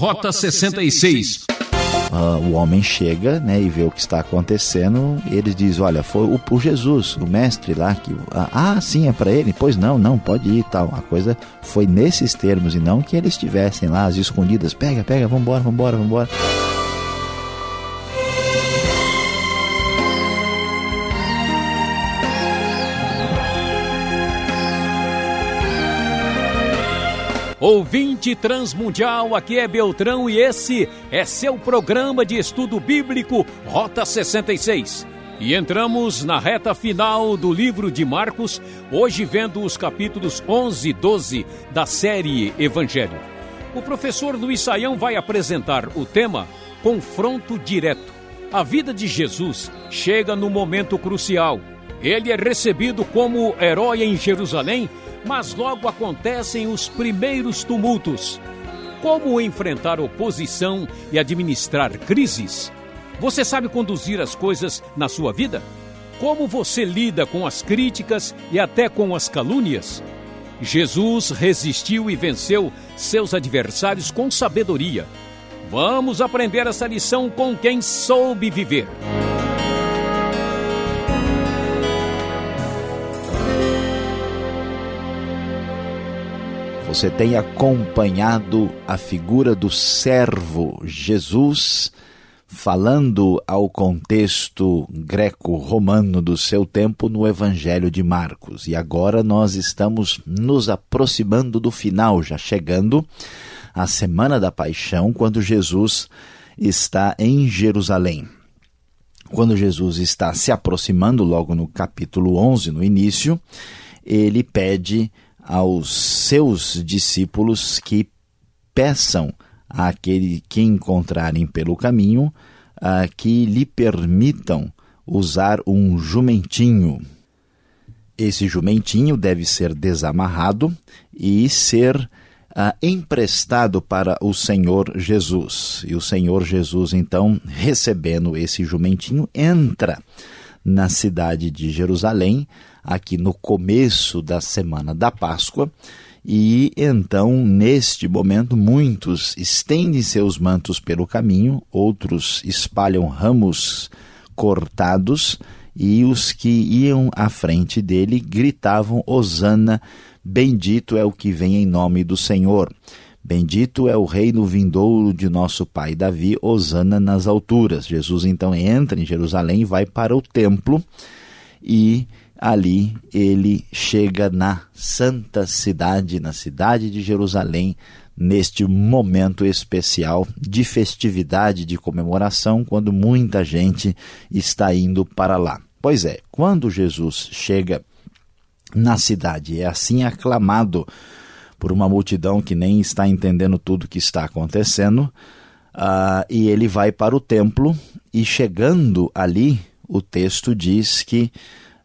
Rota 66. Uh, o homem chega né, e vê o que está acontecendo. E eles dizem: Olha, foi o, o Jesus, o mestre lá. que Ah, ah sim, é para ele? Pois não, não, pode ir e tal. A coisa foi nesses termos e não que eles estivessem lá, as escondidas: Pega, pega, vambora, vambora, vambora. Ouvinte transmundial, aqui é Beltrão e esse é seu programa de estudo bíblico Rota 66. E entramos na reta final do livro de Marcos, hoje vendo os capítulos 11 e 12 da série Evangelho. O professor Luiz Saião vai apresentar o tema Confronto Direto. A vida de Jesus chega no momento crucial. Ele é recebido como herói em Jerusalém mas logo acontecem os primeiros tumultos. Como enfrentar oposição e administrar crises? Você sabe conduzir as coisas na sua vida? Como você lida com as críticas e até com as calúnias? Jesus resistiu e venceu seus adversários com sabedoria. Vamos aprender essa lição com quem soube viver. Você tem acompanhado a figura do servo Jesus falando ao contexto greco-romano do seu tempo no Evangelho de Marcos. E agora nós estamos nos aproximando do final, já chegando à Semana da Paixão, quando Jesus está em Jerusalém. Quando Jesus está se aproximando, logo no capítulo 11, no início, ele pede aos seus discípulos que peçam àquele que encontrarem pelo caminho uh, que lhe permitam usar um jumentinho. Esse jumentinho deve ser desamarrado e ser uh, emprestado para o Senhor Jesus. E o Senhor Jesus, então, recebendo esse jumentinho, entra na cidade de Jerusalém aqui no começo da semana da Páscoa. E então, neste momento, muitos estendem seus mantos pelo caminho, outros espalham ramos cortados, e os que iam à frente dele gritavam: Hosana, bendito é o que vem em nome do Senhor. Bendito é o reino vindouro de nosso pai Davi, Hosana nas alturas. Jesus então entra em Jerusalém, vai para o templo e ali ele chega na santa cidade, na cidade de Jerusalém, neste momento especial de festividade, de comemoração, quando muita gente está indo para lá. Pois é, quando Jesus chega na cidade, é assim aclamado por uma multidão que nem está entendendo tudo que está acontecendo, uh, e ele vai para o templo, e chegando ali, o texto diz que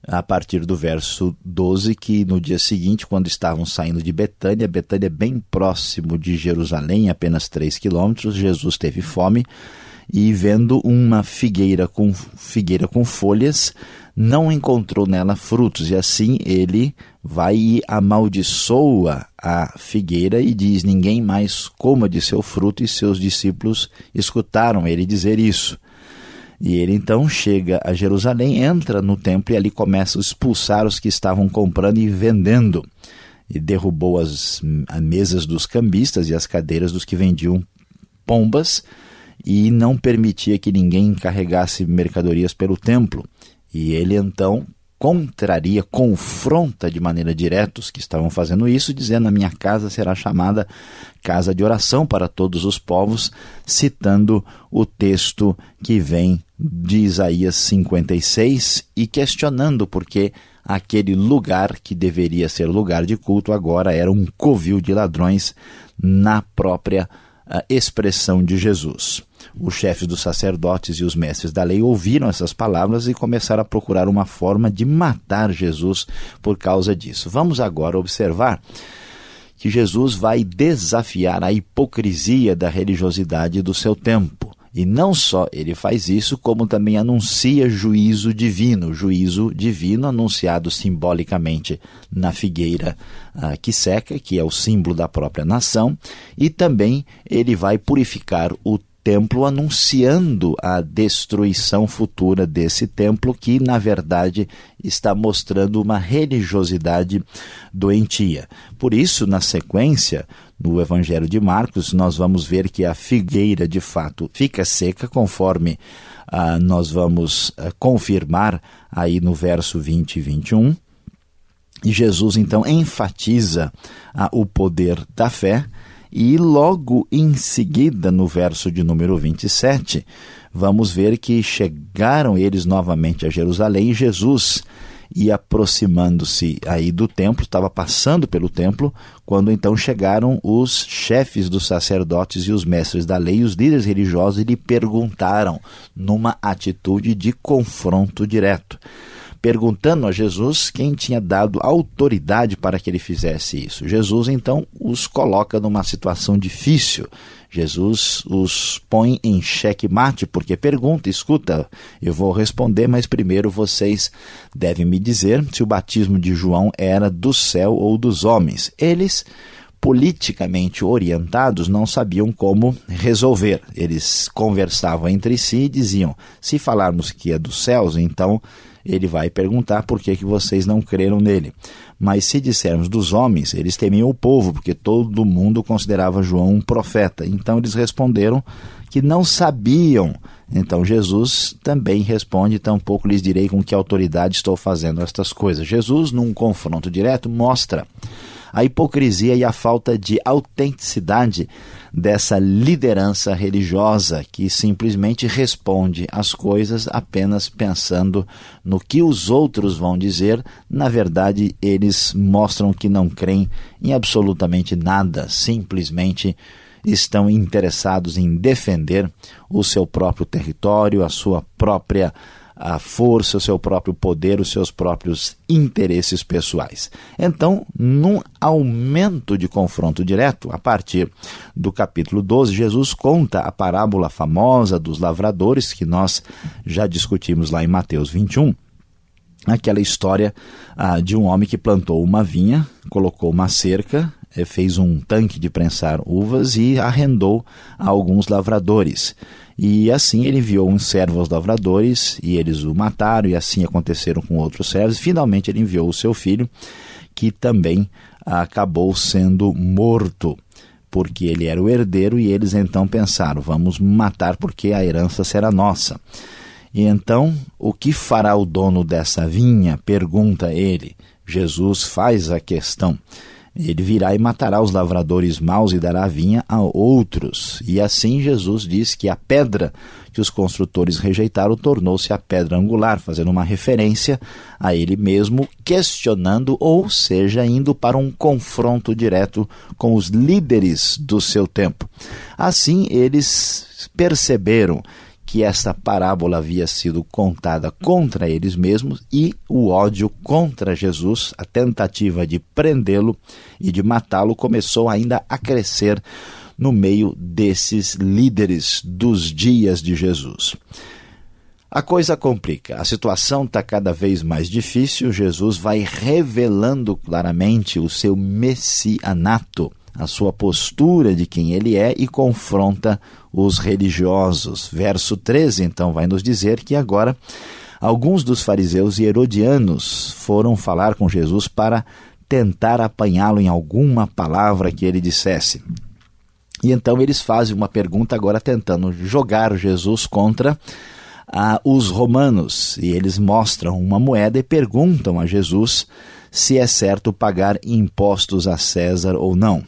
a partir do verso 12, que no dia seguinte, quando estavam saindo de Betânia, Betânia é bem próximo de Jerusalém, apenas 3 quilômetros, Jesus teve fome e vendo uma figueira com figueira com folhas, não encontrou nela frutos, e assim ele vai e amaldiçoa a figueira e diz: Ninguém mais coma de seu fruto, e seus discípulos escutaram ele dizer isso. E ele então chega a Jerusalém, entra no templo e ali começa a expulsar os que estavam comprando e vendendo. E derrubou as, as mesas dos cambistas e as cadeiras dos que vendiam pombas e não permitia que ninguém carregasse mercadorias pelo templo. E ele então contraria, confronta de maneira direta os que estavam fazendo isso, dizendo: A minha casa será chamada casa de oração para todos os povos, citando o texto que vem de Isaías 56 e questionando porque aquele lugar que deveria ser lugar de culto agora era um covil de ladrões na própria uh, expressão de Jesus. Os chefes dos sacerdotes e os mestres da lei ouviram essas palavras e começaram a procurar uma forma de matar Jesus por causa disso. Vamos agora observar que Jesus vai desafiar a hipocrisia da religiosidade do seu tempo. E não só ele faz isso, como também anuncia juízo divino, juízo divino anunciado simbolicamente na figueira ah, que seca, que é o símbolo da própria nação, e também ele vai purificar o templo anunciando a destruição futura desse templo, que na verdade está mostrando uma religiosidade doentia. Por isso, na sequência, no Evangelho de Marcos, nós vamos ver que a figueira de fato fica seca, conforme ah, nós vamos ah, confirmar aí no verso 20 e 21. E Jesus então enfatiza ah, o poder da fé e logo em seguida, no verso de número 27, vamos ver que chegaram eles novamente a Jerusalém e Jesus ia aproximando-se aí do templo, estava passando pelo templo, quando então chegaram os chefes dos sacerdotes e os mestres da lei, os líderes religiosos, e lhe perguntaram numa atitude de confronto direto perguntando a Jesus quem tinha dado autoridade para que ele fizesse isso. Jesus então os coloca numa situação difícil. Jesus os põe em xeque mate porque pergunta, escuta, eu vou responder, mas primeiro vocês devem me dizer se o batismo de João era do céu ou dos homens. Eles politicamente orientados não sabiam como resolver. Eles conversavam entre si e diziam: se falarmos que é dos céus, então ele vai perguntar por que, que vocês não creram nele. Mas se dissermos dos homens, eles temiam o povo, porque todo mundo considerava João um profeta. Então eles responderam que não sabiam. Então Jesus também responde: tampouco lhes direi com que autoridade estou fazendo estas coisas. Jesus, num confronto direto, mostra a hipocrisia e a falta de autenticidade dessa liderança religiosa que simplesmente responde às coisas apenas pensando no que os outros vão dizer. Na verdade, eles mostram que não creem em absolutamente nada, simplesmente estão interessados em defender o seu próprio território, a sua própria a força, o seu próprio poder, os seus próprios interesses pessoais. Então, num aumento de confronto direto, a partir do capítulo 12, Jesus conta a parábola famosa dos lavradores, que nós já discutimos lá em Mateus 21 aquela história ah, de um homem que plantou uma vinha, colocou uma cerca, eh, fez um tanque de prensar uvas e arrendou a alguns lavradores. E assim ele enviou um servo aos lavradores e eles o mataram, e assim aconteceram com outros servos. Finalmente ele enviou o seu filho, que também acabou sendo morto, porque ele era o herdeiro, e eles então pensaram: vamos matar porque a herança será nossa. E então, o que fará o dono dessa vinha? pergunta ele. Jesus faz a questão. Ele virá e matará os lavradores maus e dará vinha a outros. E assim Jesus diz que a pedra que os construtores rejeitaram tornou-se a pedra angular, fazendo uma referência a ele mesmo, questionando, ou seja, indo para um confronto direto com os líderes do seu tempo. Assim, eles perceberam que esta parábola havia sido contada contra eles mesmos e o ódio contra Jesus, a tentativa de prendê-lo e de matá-lo, começou ainda a crescer no meio desses líderes dos dias de Jesus. A coisa complica, a situação está cada vez mais difícil. Jesus vai revelando claramente o seu messianato a sua postura de quem ele é e confronta os religiosos. Verso 13, então, vai nos dizer que agora alguns dos fariseus e herodianos foram falar com Jesus para tentar apanhá-lo em alguma palavra que ele dissesse. E então eles fazem uma pergunta agora tentando jogar Jesus contra ah, os romanos. E eles mostram uma moeda e perguntam a Jesus se é certo pagar impostos a César ou não.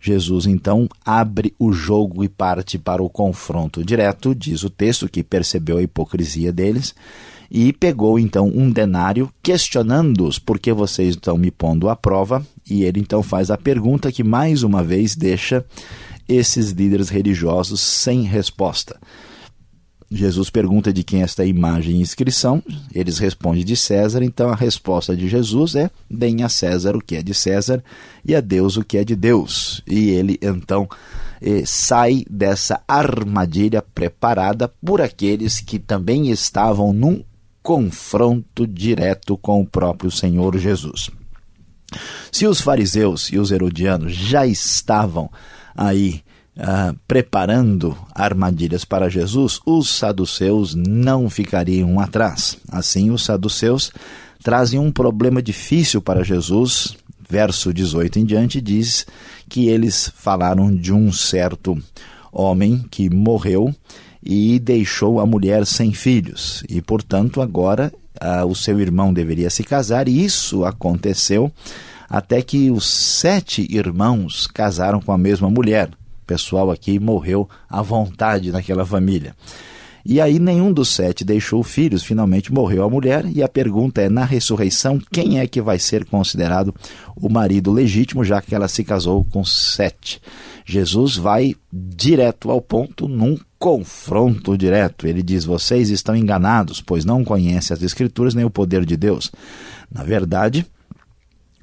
Jesus então abre o jogo e parte para o confronto direto, diz o texto que percebeu a hipocrisia deles, e pegou então um denário, questionando-os por que vocês estão me pondo à prova, e ele então faz a pergunta que mais uma vez deixa esses líderes religiosos sem resposta. Jesus pergunta de quem é esta imagem e inscrição, eles respondem de César, então a resposta de Jesus é: deem a César o que é de César e a Deus o que é de Deus. E ele então eh, sai dessa armadilha preparada por aqueles que também estavam num confronto direto com o próprio Senhor Jesus. Se os fariseus e os herodianos já estavam aí uh, preparando armadilhas para Jesus, os saduceus não ficariam atrás. Assim, os saduceus trazem um problema difícil para Jesus. Verso 18 em diante diz que eles falaram de um certo homem que morreu e deixou a mulher sem filhos, e portanto agora uh, o seu irmão deveria se casar, e isso aconteceu até que os sete irmãos casaram com a mesma mulher. Pessoal aqui morreu à vontade naquela família. E aí nenhum dos sete deixou filhos, finalmente morreu a mulher, e a pergunta é: na ressurreição, quem é que vai ser considerado o marido legítimo, já que ela se casou com sete? Jesus vai direto ao ponto num confronto direto. Ele diz: Vocês estão enganados, pois não conhecem as Escrituras nem o poder de Deus. Na verdade,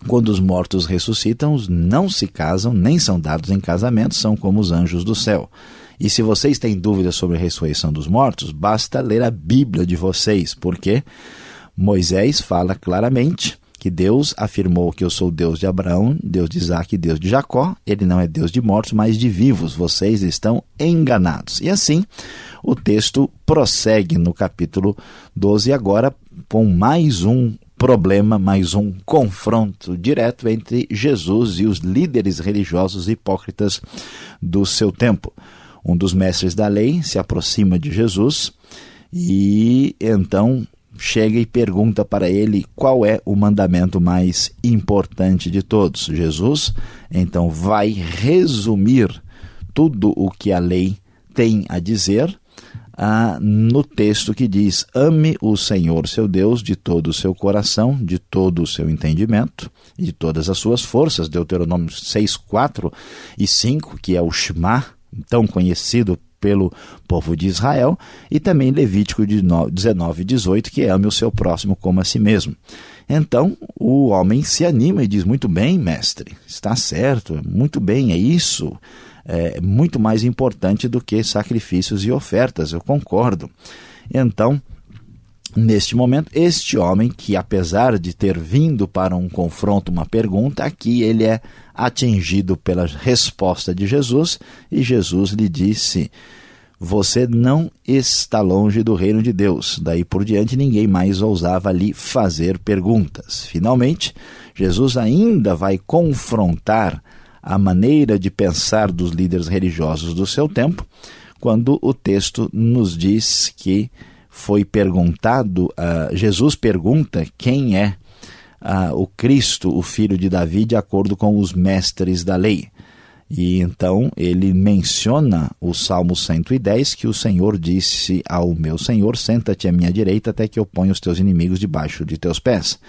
quando os mortos ressuscitam, não se casam nem são dados em casamento, são como os anjos do céu. E se vocês têm dúvidas sobre a ressurreição dos mortos, basta ler a Bíblia de vocês, porque Moisés fala claramente que Deus afirmou que eu sou Deus de Abraão, Deus de Isaac e Deus de Jacó. Ele não é Deus de mortos, mas de vivos. Vocês estão enganados. E assim, o texto prossegue no capítulo 12 agora com mais um problema, mais um confronto direto entre Jesus e os líderes religiosos hipócritas do seu tempo um dos mestres da lei se aproxima de Jesus e então chega e pergunta para ele qual é o mandamento mais importante de todos. Jesus então vai resumir tudo o que a lei tem a dizer ah, no texto que diz: Ame o Senhor seu Deus de todo o seu coração, de todo o seu entendimento e de todas as suas forças. Deuteronômio 6, 4 e 5, que é o Shema, tão conhecido pelo povo de Israel, e também Levítico 19, 18, que ame o seu próximo como a si mesmo. Então o homem se anima e diz: Muito bem, mestre, está certo, muito bem, é isso. É muito mais importante do que sacrifícios e ofertas, eu concordo. Então, neste momento, este homem, que apesar de ter vindo para um confronto, uma pergunta, aqui ele é atingido pela resposta de Jesus e Jesus lhe disse: Você não está longe do reino de Deus. Daí por diante, ninguém mais ousava lhe fazer perguntas. Finalmente, Jesus ainda vai confrontar a maneira de pensar dos líderes religiosos do seu tempo, quando o texto nos diz que foi perguntado, uh, Jesus pergunta quem é ah, o Cristo, o filho de Davi, de acordo com os mestres da lei. E então ele menciona o Salmo 110, que o Senhor disse ao meu Senhor: Senta-te à minha direita até que eu ponha os teus inimigos debaixo de teus pés.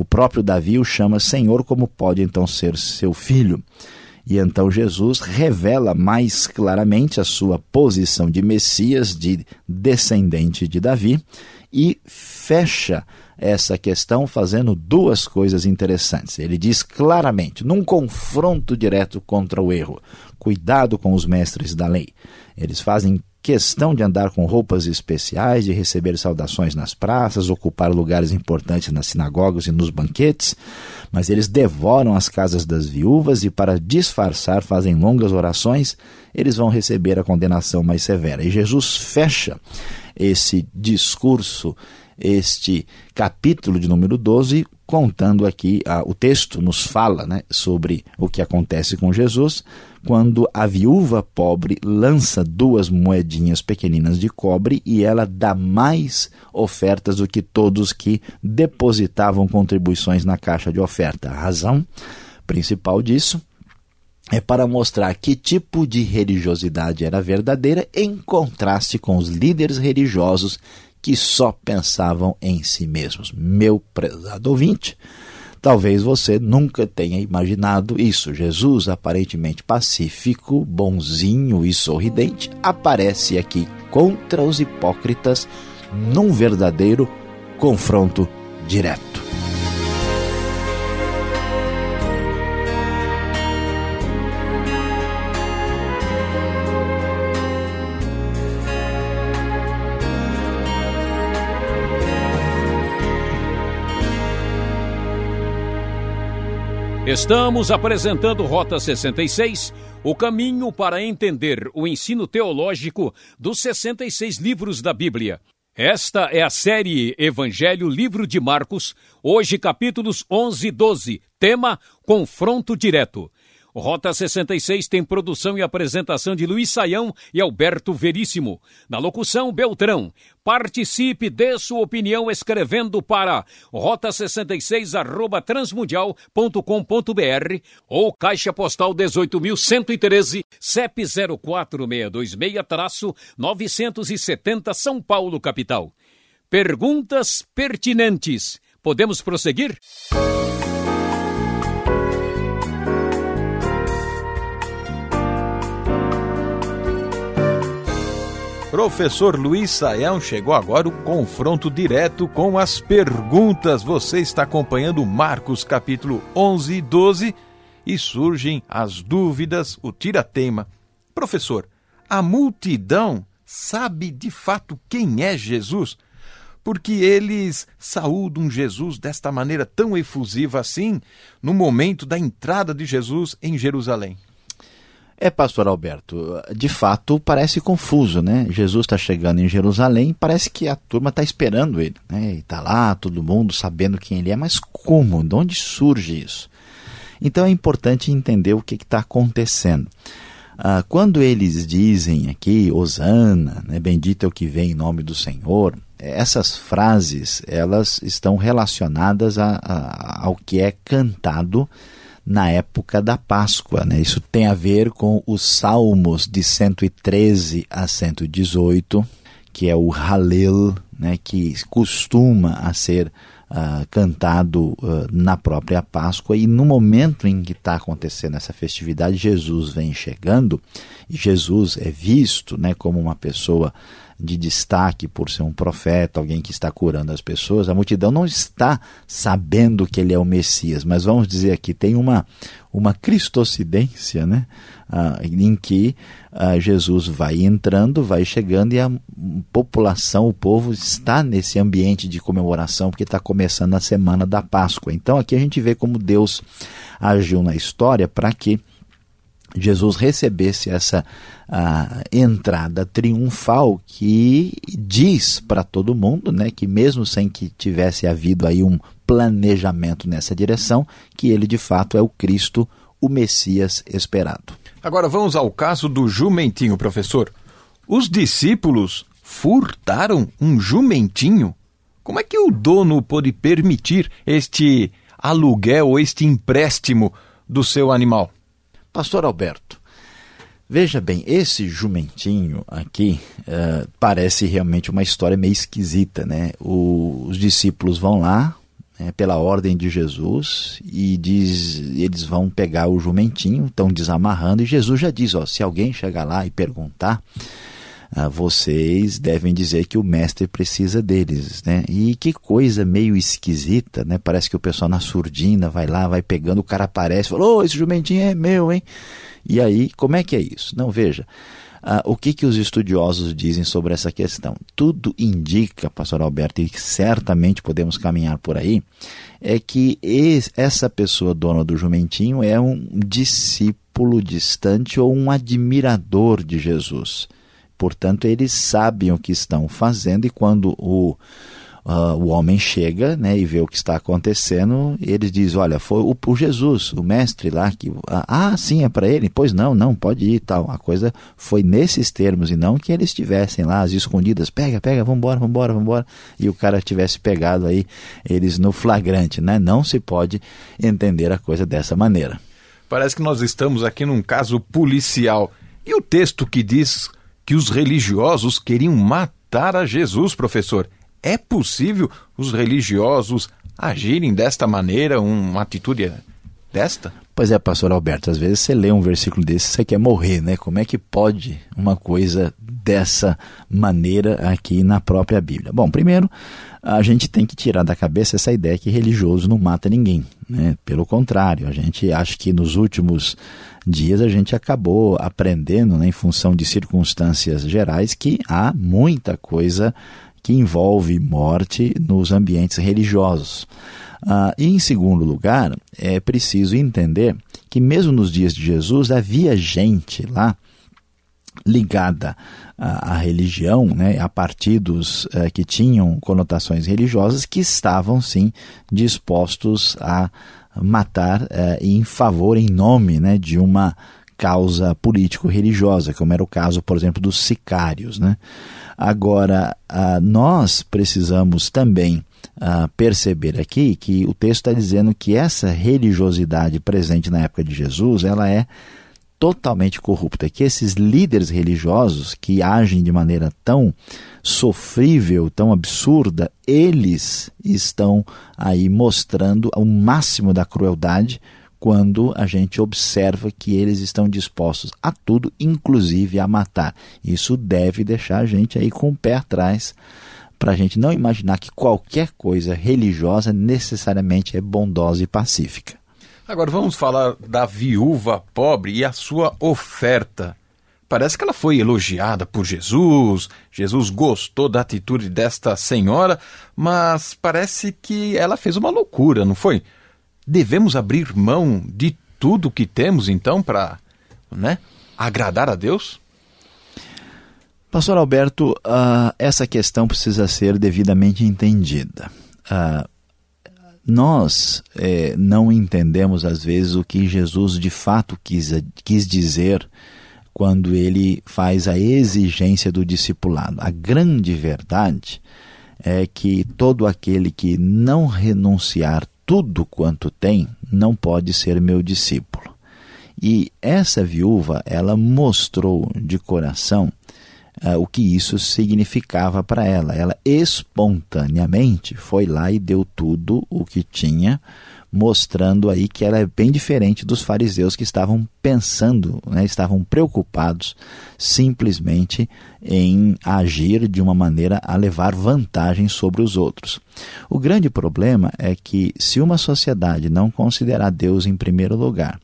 O próprio Davi o chama Senhor, como pode então ser seu filho? E então Jesus revela mais claramente a sua posição de Messias, de descendente de Davi, e fecha essa questão fazendo duas coisas interessantes. Ele diz claramente, num confronto direto contra o erro, cuidado com os mestres da lei. Eles fazem questão de andar com roupas especiais, de receber saudações nas praças, ocupar lugares importantes nas sinagogas e nos banquetes, mas eles devoram as casas das viúvas e, para disfarçar, fazem longas orações, eles vão receber a condenação mais severa. E Jesus fecha esse discurso este capítulo de número 12, contando aqui, ah, o texto nos fala né, sobre o que acontece com Jesus quando a viúva pobre lança duas moedinhas pequeninas de cobre e ela dá mais ofertas do que todos que depositavam contribuições na caixa de oferta. A razão principal disso é para mostrar que tipo de religiosidade era verdadeira em contraste com os líderes religiosos que só pensavam em si mesmos. Meu prezado ouvinte, talvez você nunca tenha imaginado isso. Jesus, aparentemente pacífico, bonzinho e sorridente, aparece aqui contra os hipócritas num verdadeiro confronto direto. Estamos apresentando Rota 66, o caminho para entender o ensino teológico dos 66 livros da Bíblia. Esta é a série Evangelho Livro de Marcos, hoje capítulos 11 e 12, tema Confronto Direto. Rota 66 tem produção e apresentação de Luiz Saião e Alberto Veríssimo. Na locução, Beltrão. Participe, dê sua opinião escrevendo para rota66 arroba transmundial.com.br ou Caixa Postal 18.113, CEP 04626-970 São Paulo, capital. Perguntas pertinentes. Podemos prosseguir? Professor Luiz Saião chegou agora o confronto direto com as perguntas. Você está acompanhando Marcos capítulo 11 e 12 e surgem as dúvidas, o tira-tema. Professor, a multidão sabe de fato quem é Jesus? Porque eles saúdam Jesus desta maneira tão efusiva assim no momento da entrada de Jesus em Jerusalém. É, pastor Alberto, de fato parece confuso, né? Jesus está chegando em Jerusalém, parece que a turma está esperando ele, né? E está lá, todo mundo sabendo quem ele é, mas como? De onde surge isso? Então é importante entender o que está acontecendo. Ah, quando eles dizem aqui, Osana, né, bendito é o que vem em nome do Senhor, essas frases, elas estão relacionadas a, a, ao que é cantado na época da Páscoa. Né? Isso tem a ver com os Salmos de 113 a 118, que é o Halel, né? que costuma a ser uh, cantado uh, na própria Páscoa. E no momento em que está acontecendo essa festividade, Jesus vem chegando e Jesus é visto né, como uma pessoa de destaque por ser um profeta, alguém que está curando as pessoas, a multidão não está sabendo que ele é o Messias, mas vamos dizer aqui, tem uma, uma cristocidência, né? Ah, em que ah, Jesus vai entrando, vai chegando e a população, o povo está nesse ambiente de comemoração, porque está começando a semana da Páscoa. Então aqui a gente vê como Deus agiu na história para que Jesus recebesse essa uh, entrada triunfal que diz para todo mundo, né, que mesmo sem que tivesse havido aí um planejamento nessa direção, que ele de fato é o Cristo, o Messias esperado. Agora vamos ao caso do jumentinho, professor. Os discípulos furtaram um jumentinho? Como é que o dono pôde permitir este aluguel este empréstimo do seu animal? Pastor Alberto, veja bem, esse jumentinho aqui uh, parece realmente uma história meio esquisita, né? O, os discípulos vão lá, né, pela ordem de Jesus, e diz, eles vão pegar o jumentinho, estão desamarrando, e Jesus já diz: ó, se alguém chegar lá e perguntar ah, vocês devem dizer que o mestre precisa deles, né? E que coisa meio esquisita, né? Parece que o pessoal na surdina vai lá, vai pegando, o cara aparece, falou, oh, esse jumentinho é meu, hein? E aí, como é que é isso? Não, veja, o que, que os estudiosos dizem sobre essa questão? Tudo indica, pastor Alberto, e certamente podemos caminhar por aí, é que esse, essa pessoa dona do jumentinho é um discípulo distante ou um admirador de Jesus. Portanto, eles sabem o que estão fazendo e quando o, uh, o homem chega né, e vê o que está acontecendo, eles dizem, olha, foi o, o Jesus, o mestre lá, que, ah, sim, é para ele? Pois não, não, pode ir tal. A coisa foi nesses termos e não que eles estivessem lá, as escondidas, pega, pega, vambora, vambora, vambora, e o cara tivesse pegado aí eles no flagrante, né? Não se pode entender a coisa dessa maneira. Parece que nós estamos aqui num caso policial. E o texto que diz que os religiosos queriam matar a Jesus, professor. É possível os religiosos agirem desta maneira, uma atitude desta? Pois é, pastor Alberto, às vezes você lê um versículo desse você quer morrer, né? Como é que pode uma coisa dessa maneira aqui na própria Bíblia? Bom, primeiro, a gente tem que tirar da cabeça essa ideia que religioso não mata ninguém, né? Pelo contrário, a gente acha que nos últimos dias a gente acabou aprendendo, né, em função de circunstâncias gerais, que há muita coisa que envolve morte nos ambientes religiosos. Ah, e em segundo lugar, é preciso entender que mesmo nos dias de Jesus havia gente lá ligada à religião, né, a partidos eh, que tinham conotações religiosas, que estavam sim dispostos a matar eh, em favor, em nome né, de uma causa político-religiosa, como era o caso, por exemplo, dos sicários. Né? Agora, ah, nós precisamos também ah, perceber aqui que o texto está dizendo que essa religiosidade presente na época de Jesus, ela é totalmente corrupta, que esses líderes religiosos que agem de maneira tão sofrível, tão absurda, eles estão aí mostrando o máximo da crueldade quando a gente observa que eles estão dispostos a tudo, inclusive a matar. Isso deve deixar a gente aí com o pé atrás, para a gente não imaginar que qualquer coisa religiosa necessariamente é bondosa e pacífica. Agora vamos falar da viúva pobre e a sua oferta. Parece que ela foi elogiada por Jesus, Jesus gostou da atitude desta senhora, mas parece que ela fez uma loucura, não foi? Devemos abrir mão de tudo que temos então para, né, agradar a Deus? Pastor Alberto, uh, essa questão precisa ser devidamente entendida. Uh, nós é, não entendemos às vezes o que Jesus de fato quis, quis dizer quando ele faz a exigência do discipulado. A grande verdade é que todo aquele que não renunciar tudo quanto tem não pode ser meu discípulo. E essa viúva, ela mostrou de coração uh, o que isso significava para ela. Ela espontaneamente foi lá e deu tudo o que tinha, mostrando aí que ela é bem diferente dos fariseus que estavam pensando, né, estavam preocupados simplesmente em agir de uma maneira a levar vantagem sobre os outros. O grande problema é que se uma sociedade não considerar Deus em primeiro lugar,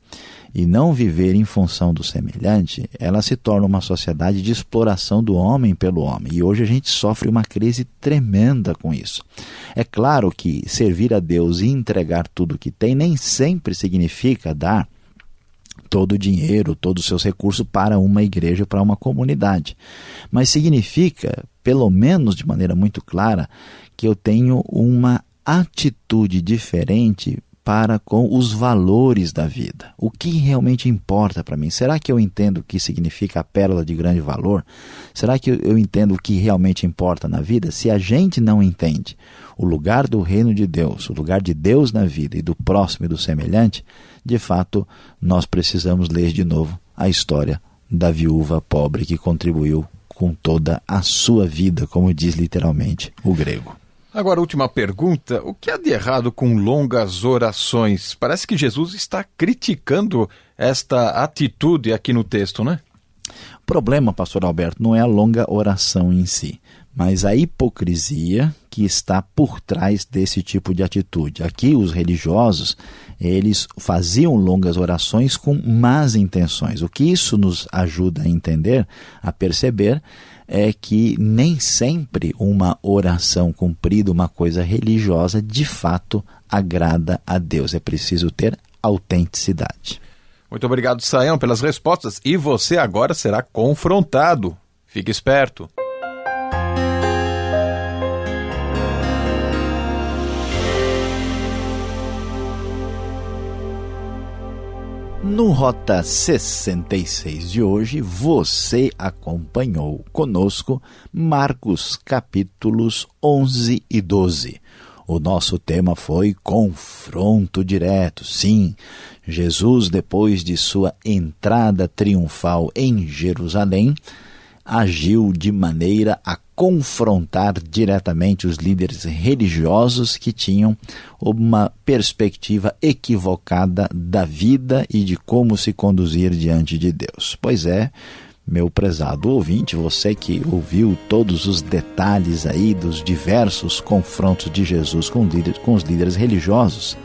e não viver em função do semelhante, ela se torna uma sociedade de exploração do homem pelo homem. E hoje a gente sofre uma crise tremenda com isso. É claro que servir a Deus e entregar tudo o que tem nem sempre significa dar todo o dinheiro, todos os seus recursos para uma igreja, para uma comunidade. Mas significa, pelo menos de maneira muito clara, que eu tenho uma atitude diferente para com os valores da vida. O que realmente importa para mim? Será que eu entendo o que significa a pérola de grande valor? Será que eu entendo o que realmente importa na vida? Se a gente não entende o lugar do reino de Deus, o lugar de Deus na vida e do próximo e do semelhante, de fato, nós precisamos ler de novo a história da viúva pobre que contribuiu com toda a sua vida, como diz literalmente o grego. Agora, última pergunta: o que há de errado com longas orações? Parece que Jesus está criticando esta atitude aqui no texto, né? O problema, pastor Alberto, não é a longa oração em si, mas a hipocrisia que está por trás desse tipo de atitude. Aqui os religiosos, eles faziam longas orações com más intenções. O que isso nos ajuda a entender, a perceber, é que nem sempre uma oração cumprida, uma coisa religiosa, de fato agrada a Deus. É preciso ter autenticidade. Muito obrigado, Saião, pelas respostas. E você agora será confrontado. Fique esperto. No Rota 66 de hoje, você acompanhou conosco Marcos capítulos 11 e 12. O nosso tema foi confronto direto. Sim, Jesus, depois de sua entrada triunfal em Jerusalém, agiu de maneira a confrontar diretamente os líderes religiosos que tinham uma perspectiva equivocada da vida e de como se conduzir diante de Deus. Pois é, meu prezado ouvinte, você que ouviu todos os detalhes aí dos diversos confrontos de Jesus com, com os líderes religiosos,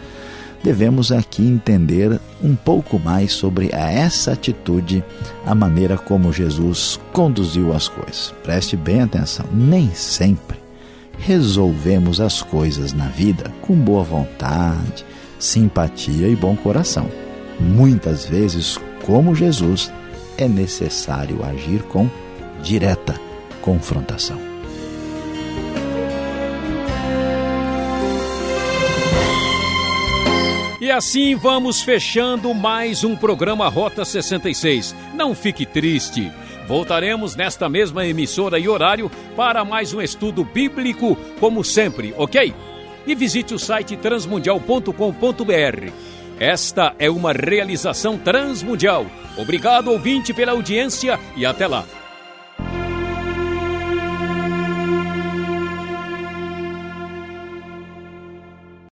devemos aqui entender um pouco mais sobre essa atitude, a maneira como Jesus conduziu as coisas. Preste bem atenção, nem sempre resolvemos as coisas na vida com boa vontade, simpatia e bom coração. Muitas vezes, como Jesus, é necessário agir com direta confrontação. E assim vamos fechando mais um programa Rota 66. Não fique triste. Voltaremos nesta mesma emissora e horário para mais um estudo bíblico, como sempre, ok? E visite o site transmundial.com.br. Esta é uma realização transmundial. Obrigado, ouvinte, pela audiência e até lá.